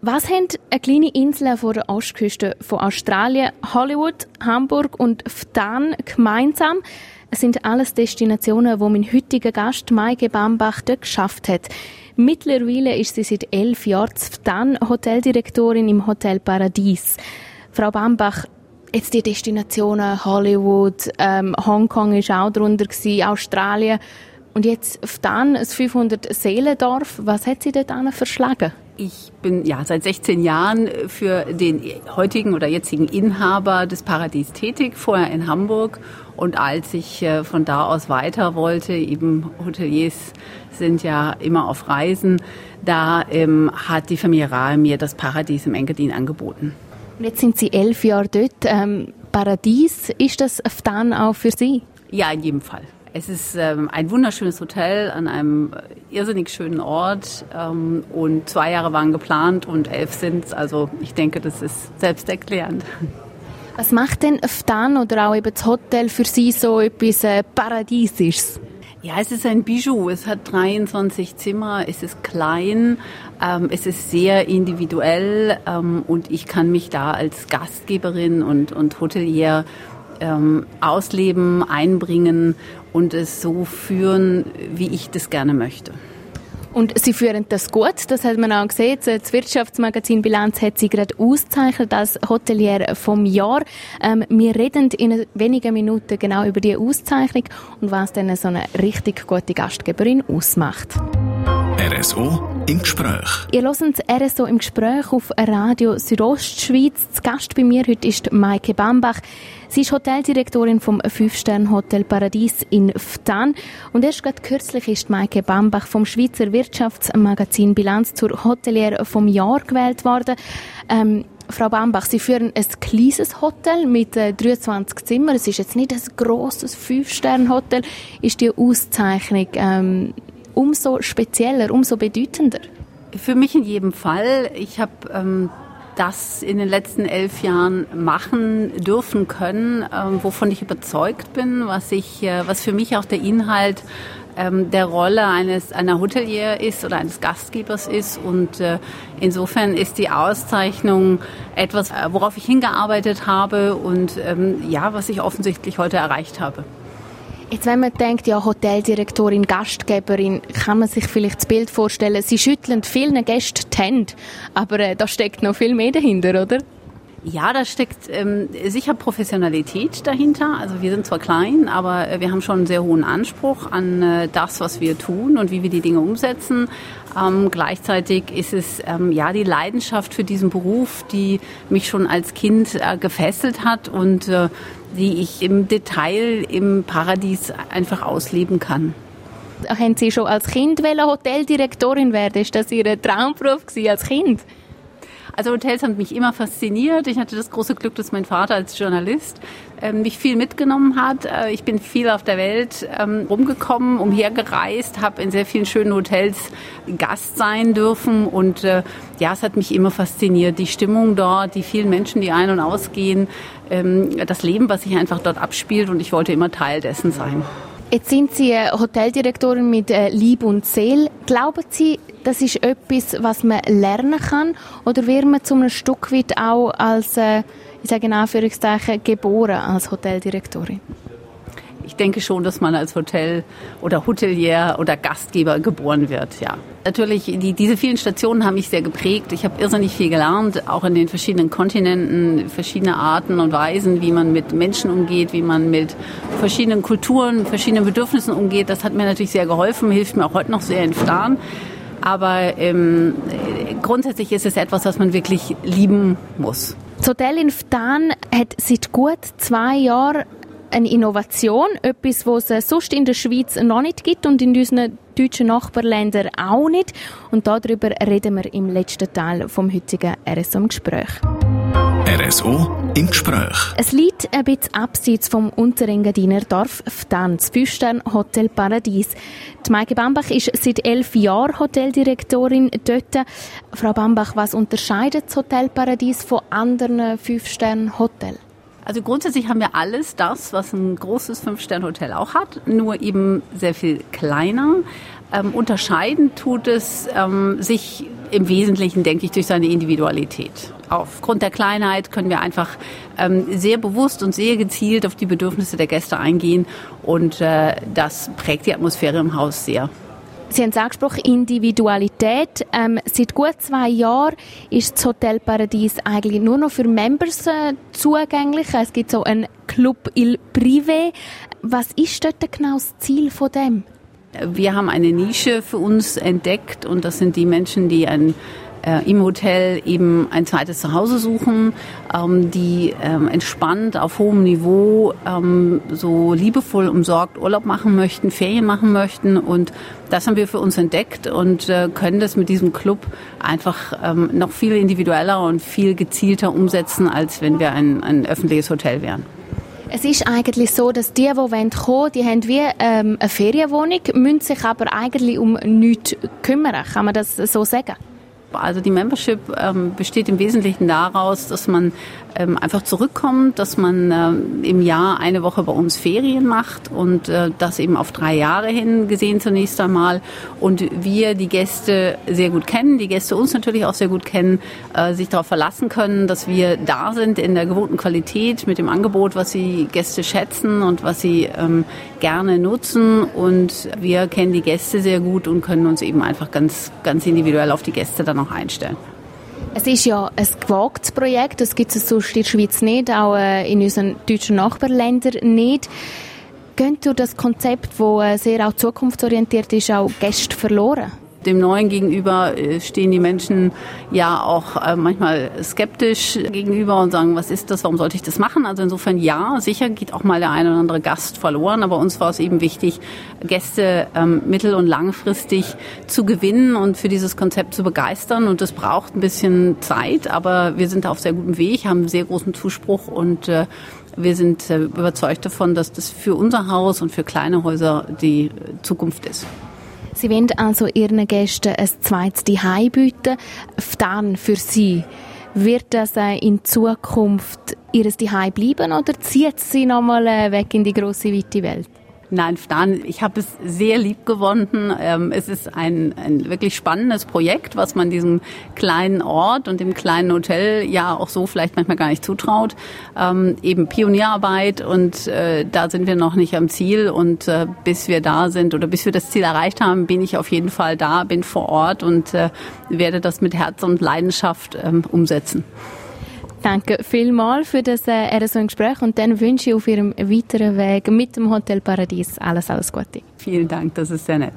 Was haben eine kleine Insel vor der Ostküste von Australien, Hollywood, Hamburg und Ftan gemeinsam? Es sind alles Destinationen, wo mein heutiger Gast Maike Bambach dort geschafft hat. Mittlerweile ist sie seit elf Jahren Ftan Hoteldirektorin im Hotel Paradies. Frau Bambach, jetzt die Destinationen Hollywood, ähm, Hongkong ist auch drunter gewesen, Australien und jetzt Ftan, das 500 Seelendorf. Was hat Sie dort verschlagen? Ich bin ja seit 16 Jahren für den heutigen oder jetzigen Inhaber des Paradies tätig, vorher in Hamburg. Und als ich äh, von da aus weiter wollte, eben Hoteliers sind ja immer auf Reisen, da ähm, hat die Familie Rahe mir das Paradies im Engadin angeboten. Und jetzt sind Sie elf Jahre dort. Ähm, Paradies, ist das dann auch für Sie? Ja, in jedem Fall. Es ist ähm, ein wunderschönes Hotel an einem irrsinnig schönen Ort ähm, und zwei Jahre waren geplant und elf sind es. Also ich denke, das ist selbsterklärend. Was macht denn Ftan oder auch eben das Hotel für Sie so etwas äh, Paradiesisches? Ja, es ist ein Bijou. Es hat 23 Zimmer, es ist klein, ähm, es ist sehr individuell ähm, und ich kann mich da als Gastgeberin und, und Hotelier ähm, ausleben, einbringen und es so führen, wie ich das gerne möchte. Und Sie führen das gut, das hat man auch gesehen. Das Wirtschaftsmagazin Bilanz hat Sie gerade ausgezeichnet als Hotelier vom Jahr. Ähm, wir reden in wenigen Minuten genau über die Auszeichnung und was denn so eine richtig gute Gastgeberin ausmacht. RSO im Gespräch. Ihr hört RSO im Gespräch auf Radio Südostschweiz. Zu Gast bei mir heute ist Maike Bambach. Sie ist Hoteldirektorin vom 5-Stern-Hotel Paradies in Ftan. Und erst gerade kürzlich ist Maike Bambach vom Schweizer Wirtschaftsmagazin Bilanz zur Hotelier vom Jahr gewählt worden. Ähm, Frau Bambach, Sie führen ein kleines Hotel mit äh, 23 Zimmern. Es ist jetzt nicht ein grosses 5-Stern-Hotel. Ist die Auszeichnung ähm, umso spezieller, umso bedeutender? Für mich in jedem Fall. Ich habe ähm, das in den letzten elf Jahren machen dürfen können, ähm, wovon ich überzeugt bin, was ich, äh, was für mich auch der Inhalt ähm, der Rolle eines einer Hotelier ist oder eines Gastgebers ist und äh, insofern ist die Auszeichnung etwas, äh, worauf ich hingearbeitet habe und ähm, ja, was ich offensichtlich heute erreicht habe. Jetzt, wenn man denkt, ja, Hoteldirektorin, Gastgeberin, kann man sich vielleicht das Bild vorstellen, sie schütteln vielen Gästen die Hände, aber äh, da steckt noch viel mehr dahinter, oder? Ja, da steckt ähm, sicher Professionalität dahinter. Also wir sind zwar klein, aber äh, wir haben schon einen sehr hohen Anspruch an äh, das, was wir tun und wie wir die Dinge umsetzen. Ähm, gleichzeitig ist es ähm, ja die Leidenschaft für diesen Beruf, die mich schon als Kind äh, gefesselt hat und äh, die ich im Detail im Paradies einfach ausleben kann. Haben Sie schon als Kind Hoteldirektorin werden? Ist das Ihr Traumberuf als Kind? Also Hotels haben mich immer fasziniert. Ich hatte das große Glück, dass mein Vater als Journalist ähm, mich viel mitgenommen hat. Äh, ich bin viel auf der Welt ähm, rumgekommen, umhergereist, habe in sehr vielen schönen Hotels Gast sein dürfen und äh, ja, es hat mich immer fasziniert. Die Stimmung dort, die vielen Menschen, die ein- und ausgehen, ähm, das Leben, was sich einfach dort abspielt und ich wollte immer Teil dessen sein. Jetzt sind Sie Hoteldirektorin mit äh, Liebe und Seele. Glauben Sie, das ist etwas, was man lernen kann? Oder wird man zu einem Stück weit auch als, äh, ich sage in Anführungszeichen, geboren als Hoteldirektorin? Ich denke schon, dass man als Hotel oder Hotelier oder Gastgeber geboren wird, ja. Natürlich, die, diese vielen Stationen haben mich sehr geprägt. Ich habe irrsinnig viel gelernt, auch in den verschiedenen Kontinenten, verschiedene Arten und Weisen, wie man mit Menschen umgeht, wie man mit verschiedenen Kulturen, verschiedenen Bedürfnissen umgeht. Das hat mir natürlich sehr geholfen, hilft mir auch heute noch sehr in Ftan. Aber ähm, grundsätzlich ist es etwas, was man wirklich lieben muss. Das Hotel in Ftan hat seit gut zwei Jahren eine Innovation, etwas, was es sonst in der Schweiz noch nicht gibt und in unseren deutschen Nachbarländern auch nicht. Und darüber reden wir im letzten Teil vom heutigen RSO im Gespräch. RSO im Gespräch. Es liegt ein bisschen abseits vom Unterengadiner Dorf Ftanz, Füstern Hotel Paradies. Die Maike Bambach ist seit elf Jahren Hoteldirektorin dort. Frau Bambach, was unterscheidet das Hotel Paradies von anderen Fünf-Sterne-Hotels? Also grundsätzlich haben wir alles das, was ein großes Fünf-Sterne-Hotel auch hat, nur eben sehr viel kleiner. Ähm, unterscheiden tut es ähm, sich im Wesentlichen, denke ich, durch seine Individualität. Aufgrund der Kleinheit können wir einfach ähm, sehr bewusst und sehr gezielt auf die Bedürfnisse der Gäste eingehen und äh, das prägt die Atmosphäre im Haus sehr. Sie haben es angesprochen, Individualität. Ähm, seit gut zwei Jahren ist das Hotel Paradies eigentlich nur noch für Members äh, zugänglich. Es gibt so einen Club Il Privé. Was ist dort genau das Ziel von dem? Wir haben eine Nische für uns entdeckt und das sind die Menschen, die ein äh, im Hotel eben ein zweites Zuhause suchen, ähm, die ähm, entspannt auf hohem Niveau ähm, so liebevoll umsorgt Urlaub machen möchten, Ferien machen möchten und das haben wir für uns entdeckt und äh, können das mit diesem Club einfach ähm, noch viel individueller und viel gezielter umsetzen, als wenn wir ein, ein öffentliches Hotel wären. Es ist eigentlich so, dass die, die kommen wollen, die haben wie ähm, eine Ferienwohnung, müssen sich aber eigentlich um nichts kümmern. Kann man das so sagen? Also die Membership ähm, besteht im Wesentlichen daraus, dass man ähm, einfach zurückkommt, dass man ähm, im Jahr eine Woche bei uns Ferien macht und äh, das eben auf drei Jahre hin gesehen zunächst einmal. Und wir die Gäste sehr gut kennen, die Gäste uns natürlich auch sehr gut kennen, äh, sich darauf verlassen können, dass wir da sind in der gewohnten Qualität mit dem Angebot, was die Gäste schätzen und was sie ähm, gerne nutzen. Und wir kennen die Gäste sehr gut und können uns eben einfach ganz, ganz individuell auf die Gäste dann noch einstellen. Es ist ja ein gewagtes Projekt, das gibt es sonst in der Schweiz nicht, auch äh, in unseren deutschen Nachbarländern nicht. Gehen durch das Konzept, das äh, sehr auch zukunftsorientiert ist, auch Gäste verloren? Dem Neuen gegenüber äh, stehen die Menschen ja auch äh, manchmal skeptisch gegenüber und sagen, was ist das, warum sollte ich das machen? Also insofern ja, sicher geht auch mal der eine oder andere Gast verloren, aber uns war es eben wichtig, Gäste ähm, mittel- und langfristig zu gewinnen und für dieses Konzept zu begeistern und das braucht ein bisschen Zeit, aber wir sind auf sehr gutem Weg, haben sehr großen Zuspruch und äh, wir sind überzeugt davon, dass das für unser Haus und für kleine Häuser die Zukunft ist. Sie wollen also Ihren Gästen ein zweites Zuhause bieten. Dann für Sie. Wird das äh, in Zukunft Ihr Zuhause bleiben oder zieht Sie nochmal äh, weg in die große, weite Welt? Nein, Stan, ich habe es sehr lieb gewonnen. Ähm, es ist ein, ein wirklich spannendes Projekt, was man diesem kleinen Ort und dem kleinen Hotel ja auch so vielleicht manchmal gar nicht zutraut. Ähm, eben Pionierarbeit und äh, da sind wir noch nicht am Ziel. Und äh, bis wir da sind oder bis wir das Ziel erreicht haben, bin ich auf jeden Fall da, bin vor Ort und äh, werde das mit Herz und Leidenschaft ähm, umsetzen. Danke vielmals für das äh, RSO-Gespräch und dann wünsche ich auf Ihrem weiteren Weg mit dem Hotel Paradies alles, alles Gute. Vielen Dank, das ist sehr nett.